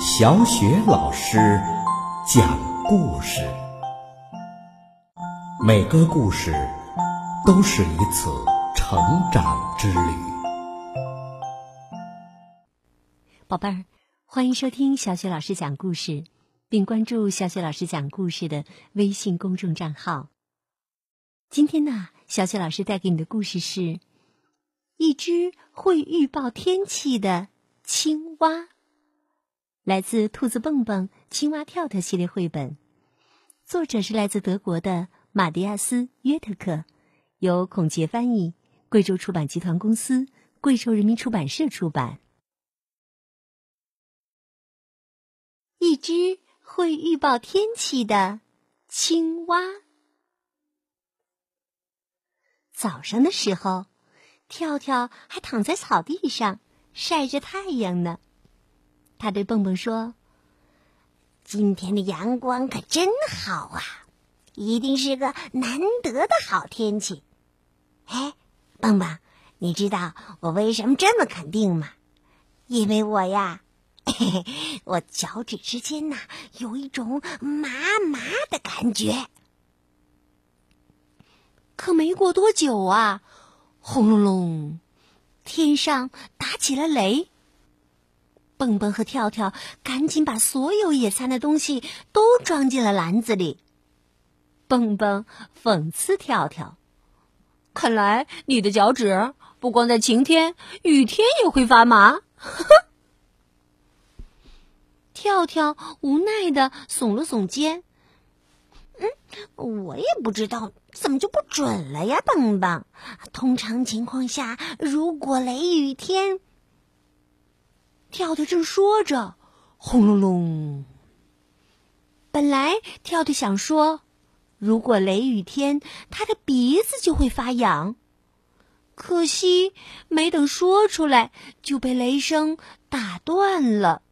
小雪老师讲故事，每个故事都是一次成长之旅。宝贝儿，欢迎收听小雪老师讲故事，并关注小雪老师讲故事的微信公众账号。今天呢，小雪老师带给你的故事是一只会预报天气的青蛙。来自《兔子蹦蹦、青蛙跳跳》系列绘本，作者是来自德国的马蒂亚斯·约特克，由孔杰翻译，贵州出版集团公司、贵州人民出版社出版。一只会预报天气的青蛙。早上的时候，跳跳还躺在草地上晒着太阳呢。他对蹦蹦说：“今天的阳光可真好啊，一定是个难得的好天气。”哎，蹦蹦，你知道我为什么这么肯定吗？因为我呀，嘿嘿，我脚趾之间呐有一种麻麻的感觉。可没过多久啊，轰隆隆，天上打起了雷。蹦蹦和跳跳赶紧把所有野餐的东西都装进了篮子里。蹦蹦讽刺跳跳：“看来你的脚趾不光在晴天，雨天也会发麻。”呵呵。跳跳无奈的耸了耸肩：“嗯，我也不知道怎么就不准了呀，蹦蹦。通常情况下，如果雷雨天……”跳跳正说着，轰隆隆。本来跳跳想说，如果雷雨天，他的鼻子就会发痒。可惜没等说出来，就被雷声打断了。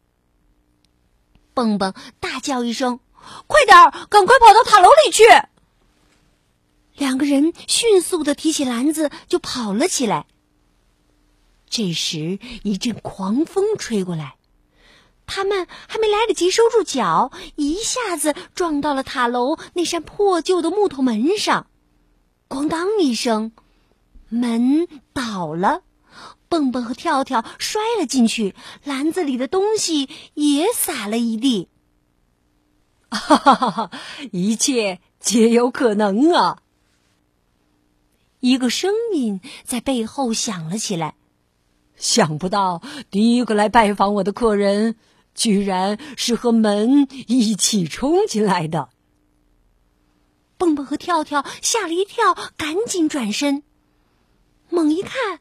蹦蹦大叫一声：“快点儿，赶快跑到塔楼里去！”两个人迅速的提起篮子就跑了起来。这时，一阵狂风吹过来，他们还没来得及收住脚，一下子撞到了塔楼那扇破旧的木头门上，咣当一声，门倒了，蹦蹦和跳跳摔了进去，篮子里的东西也洒了一地。哈哈哈哈！一切皆有可能啊！一个声音在背后响了起来。想不到第一个来拜访我的客人，居然是和门一起冲进来的。蹦蹦和跳跳吓了一跳，赶紧转身，猛一看，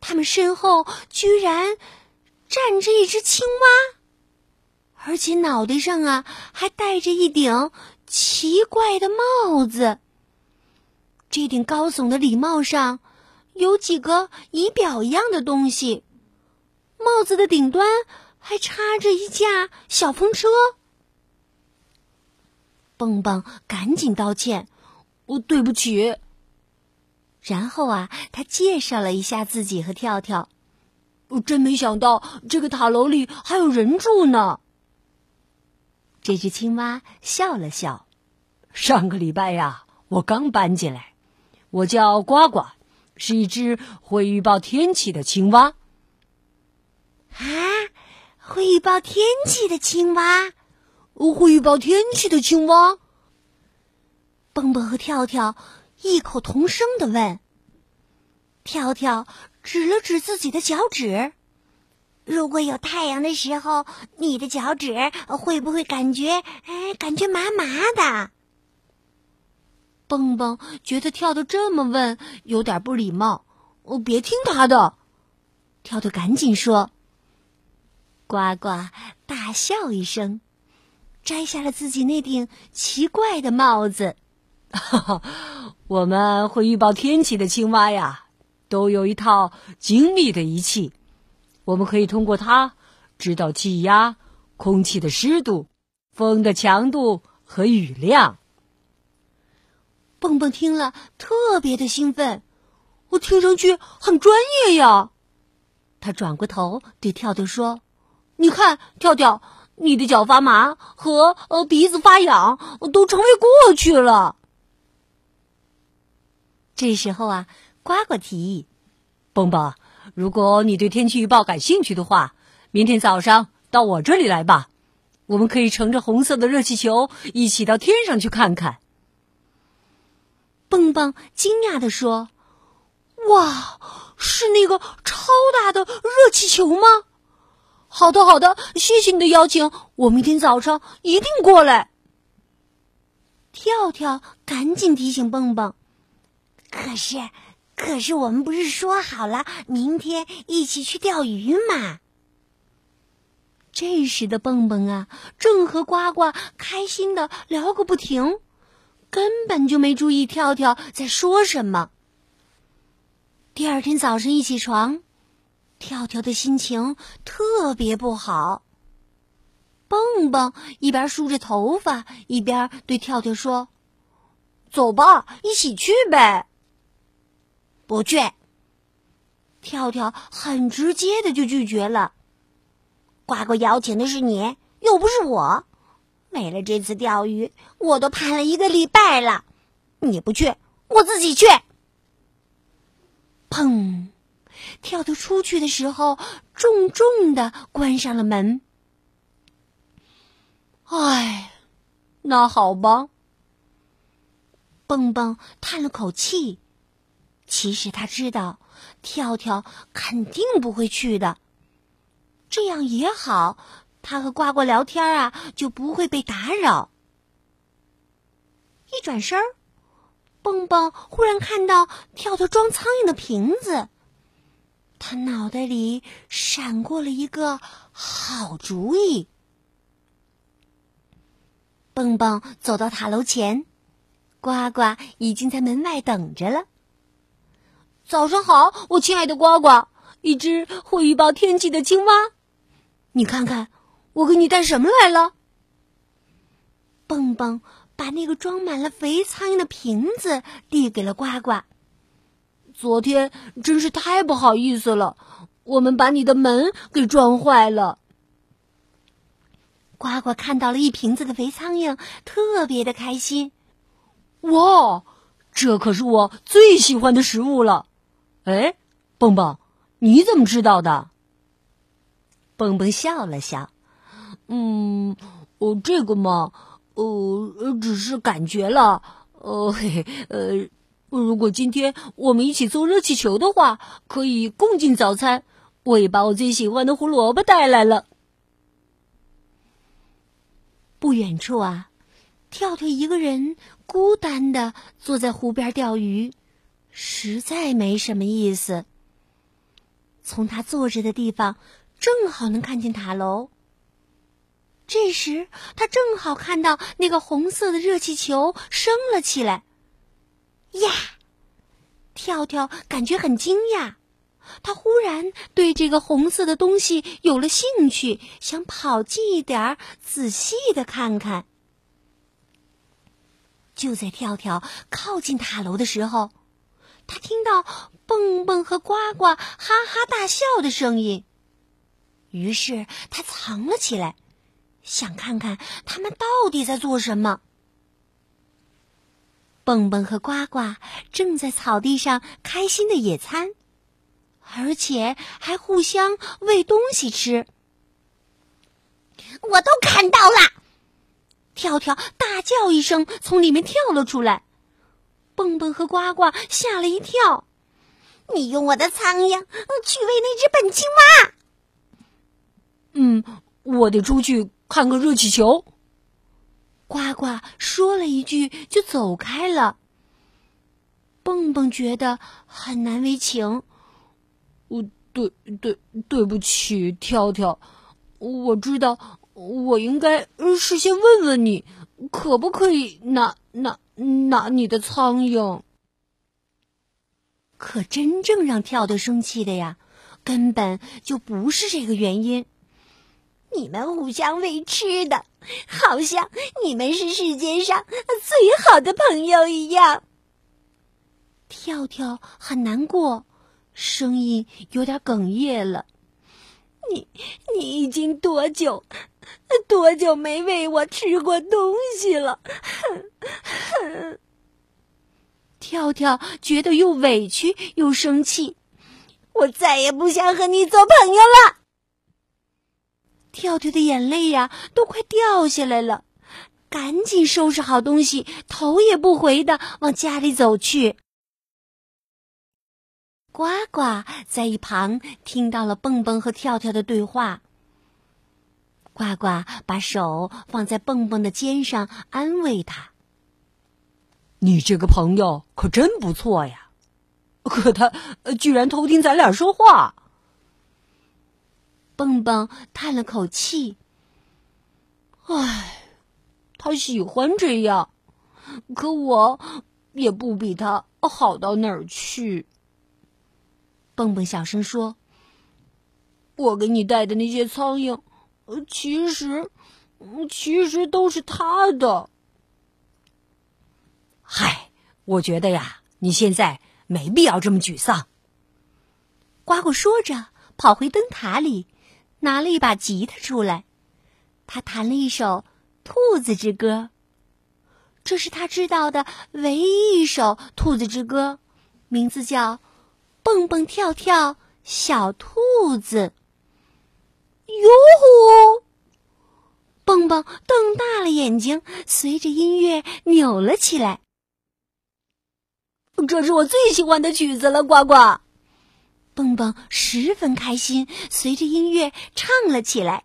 他们身后居然站着一只青蛙，而且脑袋上啊还戴着一顶奇怪的帽子。这顶高耸的礼帽上。有几个仪表一样的东西，帽子的顶端还插着一架小风车。蹦蹦赶紧道歉：“哦，对不起。”然后啊，他介绍了一下自己和跳跳。我真没想到这个塔楼里还有人住呢。这只青蛙笑了笑：“上个礼拜呀，我刚搬进来，我叫呱呱。”是一只会预报天气的青蛙。啊，会预报天气的青蛙，会预报天气的青蛙。蹦蹦和跳跳异口同声的问。跳跳指了指自己的脚趾，如果有太阳的时候，你的脚趾会不会感觉哎，感觉麻麻的？蹦蹦觉得跳跳这么问有点不礼貌，我别听他的。跳跳赶紧说：“呱呱！”大笑一声，摘下了自己那顶奇怪的帽子。哈哈，我们会预报天气的青蛙呀，都有一套精密的仪器，我们可以通过它知道气压、空气的湿度、风的强度和雨量。蹦蹦听了，特别的兴奋。我听上去很专业呀。他转过头对跳跳说：“你看，跳跳，你的脚发麻和呃鼻子发痒都成为过去了。这时候啊，呱呱提议：“蹦蹦，如果你对天气预报感兴趣的话，明天早上到我这里来吧，我们可以乘着红色的热气球一起到天上去看看。”蹦蹦惊讶地说：“哇，是那个超大的热气球吗？”好的，好的，谢谢你的邀请，我明天早上一定过来。跳跳赶紧提醒蹦蹦：“可是，可是我们不是说好了明天一起去钓鱼吗？”这时的蹦蹦啊，正和呱呱开心的聊个不停，根本就没注意跳跳在说什么。第二天早上一起床。跳跳的心情特别不好。蹦蹦一边梳着头发，一边对跳跳说：“走吧，一起去呗。”不去。跳跳很直接的就拒绝了。呱呱邀请的是你，又不是我。为了这次钓鱼，我都盼了一个礼拜了。你不去，我自己去。砰！跳跳出去的时候，重重的关上了门。唉，那好吧。蹦蹦叹了口气。其实他知道，跳跳肯定不会去的。这样也好，他和呱呱聊天啊，就不会被打扰。一转身蹦蹦忽然看到跳跳装苍蝇的瓶子。他脑袋里闪过了一个好主意。蹦蹦走到塔楼前，呱呱已经在门外等着了。早上好，我亲爱的呱呱，一只会预报天气的青蛙。你看看，我给你带什么来了？蹦蹦把那个装满了肥苍蝇的瓶子递给了呱呱。昨天真是太不好意思了，我们把你的门给撞坏了。呱呱看到了一瓶子的肥苍蝇，特别的开心。哇，这可是我最喜欢的食物了！哎，蹦蹦，你怎么知道的？蹦蹦笑了笑，嗯，哦，这个嘛，呃，只是感觉了，呃，嘿，呃。如果今天我们一起坐热气球的话，可以共进早餐。我也把我最喜欢的胡萝卜带来了。不远处啊，跳跳一个人孤单的坐在湖边钓鱼，实在没什么意思。从他坐着的地方，正好能看见塔楼。这时，他正好看到那个红色的热气球升了起来。呀，跳跳感觉很惊讶，他忽然对这个红色的东西有了兴趣，想跑近一点儿，仔细的看看。就在跳跳靠近塔楼的时候，他听到蹦蹦和呱呱哈哈大笑的声音，于是他藏了起来，想看看他们到底在做什么。蹦蹦和呱呱正在草地上开心的野餐，而且还互相喂东西吃。我都看到了！跳跳大叫一声，从里面跳了出来。蹦蹦和呱呱吓了一跳。你用我的苍蝇去喂那只笨青蛙？嗯，我得出去看个热气球。呱呱说了一句，就走开了。蹦蹦觉得很难为情，我对对对不起，跳跳，我知道我应该事先问问你，可不可以拿拿拿你的苍蝇。可真正让跳跳生气的呀，根本就不是这个原因。你们互相喂吃的，好像你们是世界上最好的朋友一样。跳跳很难过，声音有点哽咽了。你你已经多久多久没喂我吃过东西了？跳跳觉得又委屈又生气，我再也不想和你做朋友了。跳跳的眼泪呀，都快掉下来了，赶紧收拾好东西，头也不回的往家里走去。呱呱在一旁听到了蹦蹦和跳跳的对话。呱呱把手放在蹦蹦的肩上，安慰他：“你这个朋友可真不错呀，可他居然偷听咱俩说话。”蹦蹦叹了口气：“唉，他喜欢这样，可我也不比他好到哪儿去。”蹦蹦小声说：“我给你带的那些苍蝇。”其实，其实都是他的。嗨，我觉得呀，你现在没必要这么沮丧。呱呱说着，跑回灯塔里，拿了一把吉他出来，他弹了一首《兔子之歌》。这是他知道的唯一一首《兔子之歌》，名字叫《蹦蹦跳跳小兔子》。哟呼！蹦蹦瞪大了眼睛，随着音乐扭了起来。这是我最喜欢的曲子了，呱呱！蹦蹦十分开心，随着音乐唱了起来。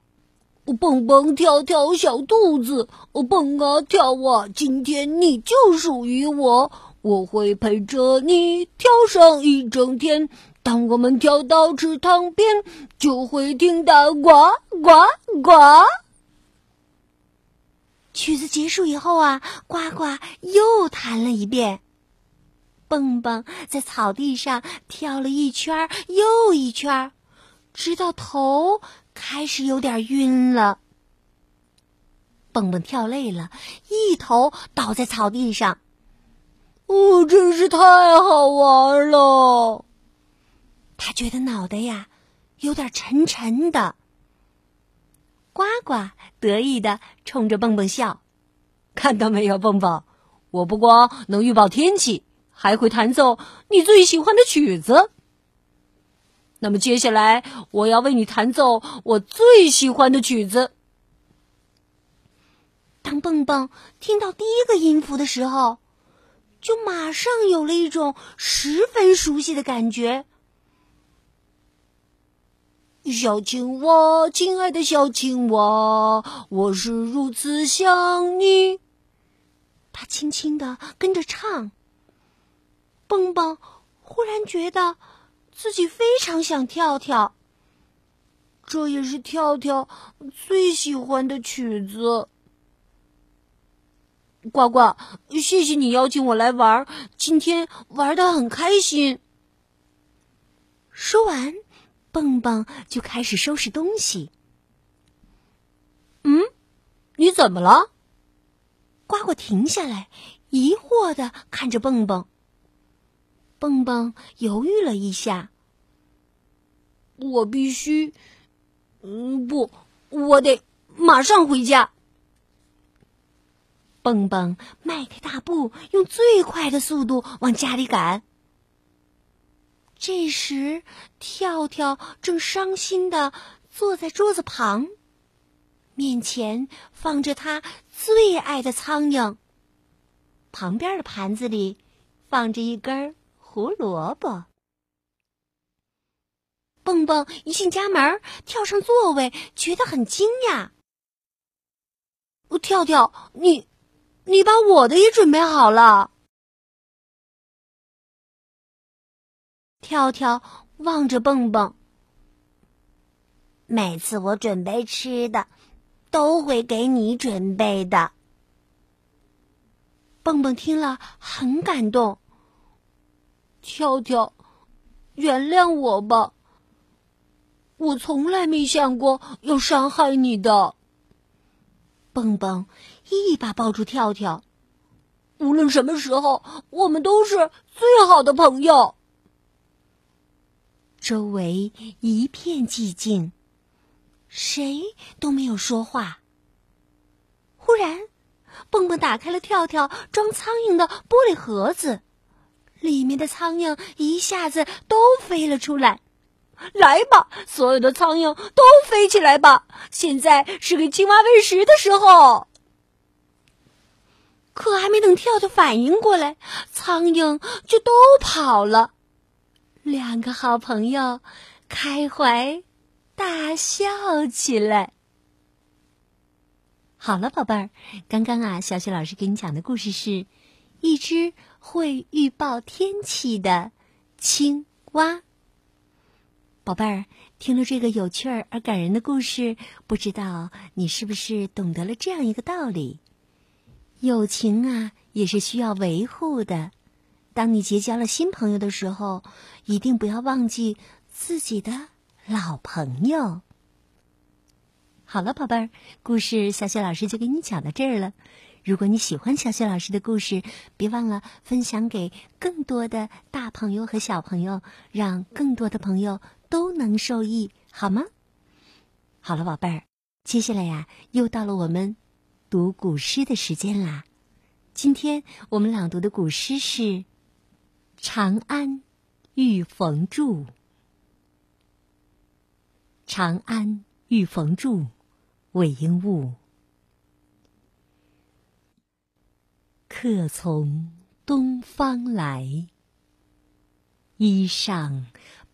蹦蹦跳跳小兔子，蹦啊跳啊，今天你就属于我，我会陪着你跳上一整天。当我们跳到池塘边，就会听到呱呱呱。曲子结束以后啊，呱呱又弹了一遍。蹦蹦在草地上跳了一圈又一圈，直到头开始有点晕了。蹦蹦跳累了，一头倒在草地上。哦，真是太好玩了！他觉得脑袋呀有点沉沉的。呱呱得意的冲着蹦蹦笑，看到没有，蹦蹦，我不光能预报天气，还会弹奏你最喜欢的曲子。那么接下来我要为你弹奏我最喜欢的曲子。当蹦蹦听到第一个音符的时候，就马上有了一种十分熟悉的感觉。小青蛙，亲爱的小青蛙，我是如此想你。他轻轻的跟着唱。蹦蹦忽然觉得自己非常想跳跳。这也是跳跳最喜欢的曲子。呱呱，谢谢你邀请我来玩，今天玩的很开心。说完。蹦蹦就开始收拾东西。嗯，你怎么了？呱呱停下来，疑惑的看着蹦蹦。蹦蹦犹豫了一下。我必须，嗯，不，我得马上回家。蹦蹦迈开大步，用最快的速度往家里赶。这时，跳跳正伤心的坐在桌子旁，面前放着他最爱的苍蝇。旁边的盘子里放着一根胡萝卜。蹦蹦一进家门，跳上座位，觉得很惊讶。跳跳，你，你把我的也准备好了。跳跳望着蹦蹦，每次我准备吃的，都会给你准备的。蹦蹦听了很感动。跳跳，原谅我吧，我从来没想过要伤害你的。蹦蹦一把抱住跳跳，无论什么时候，我们都是最好的朋友。周围一片寂静，谁都没有说话。忽然，蹦蹦打开了跳跳装苍蝇的玻璃盒子，里面的苍蝇一下子都飞了出来。来吧，所有的苍蝇都飞起来吧！现在是给青蛙喂食的时候。可还没等跳跳反应过来，苍蝇就都跑了。两个好朋友开怀大笑起来。好了，宝贝儿，刚刚啊，小雪老师给你讲的故事是一只会预报天气的青蛙。宝贝儿，听了这个有趣儿而感人的故事，不知道你是不是懂得了这样一个道理？友情啊，也是需要维护的。当你结交了新朋友的时候，一定不要忘记自己的老朋友。好了，宝贝儿，故事小雪老师就给你讲到这儿了。如果你喜欢小雪老师的故事，别忘了分享给更多的大朋友和小朋友，让更多的朋友都能受益，好吗？好了，宝贝儿，接下来呀，又到了我们读古诗的时间啦。今天我们朗读的古诗是《长安遇逢住》。长安遇逢住，韦应物。客从东方来，衣上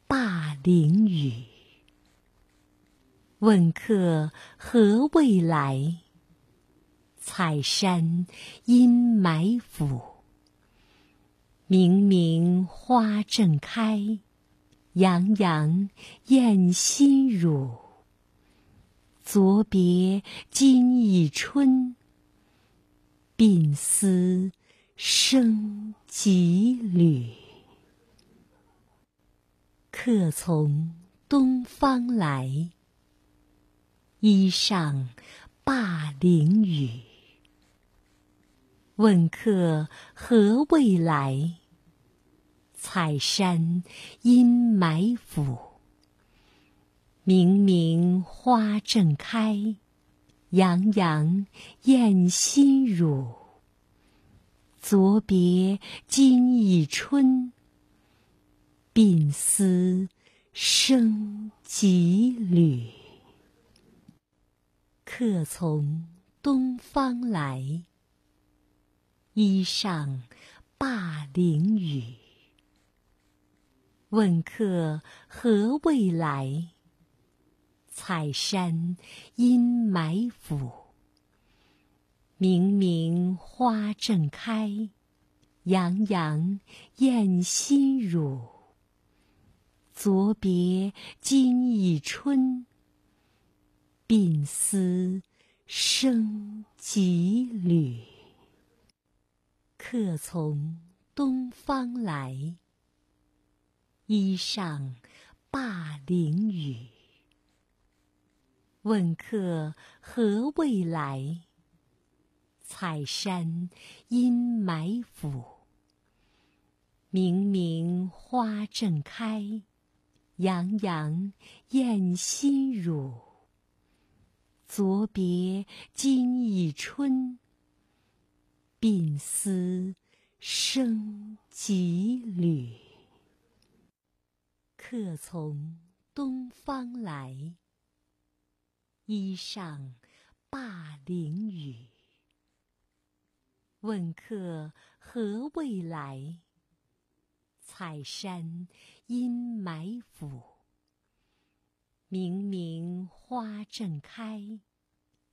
灞陵雨。问客何未来？采山阴埋伏。明明花正开，洋洋艳心乳。昨别今已春。鬓丝生几缕，客从东方来，衣上灞陵雨。问客何未来？采山阴埋伏。明明花正开。洋洋艳心乳。昨别今已春。鬓丝生几缕。客从东方来，衣上灞陵雨。问客何未来？采山阴埋伏。明明花正开，洋洋艳心乳。昨别今已春。鬓丝生几缕。客从东方来，衣上灞陵雨。问客何未来？采山阴埋伏。明明花正开，洋洋艳心乳。昨别今已春。鬓丝生几缕。客从东方来。衣上灞陵雨。问客何未来？采山阴埋伏。明明花正开，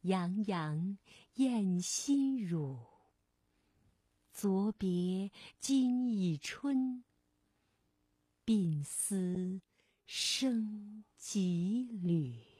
洋洋艳心乳。昨别今已春。鬓丝生几缕。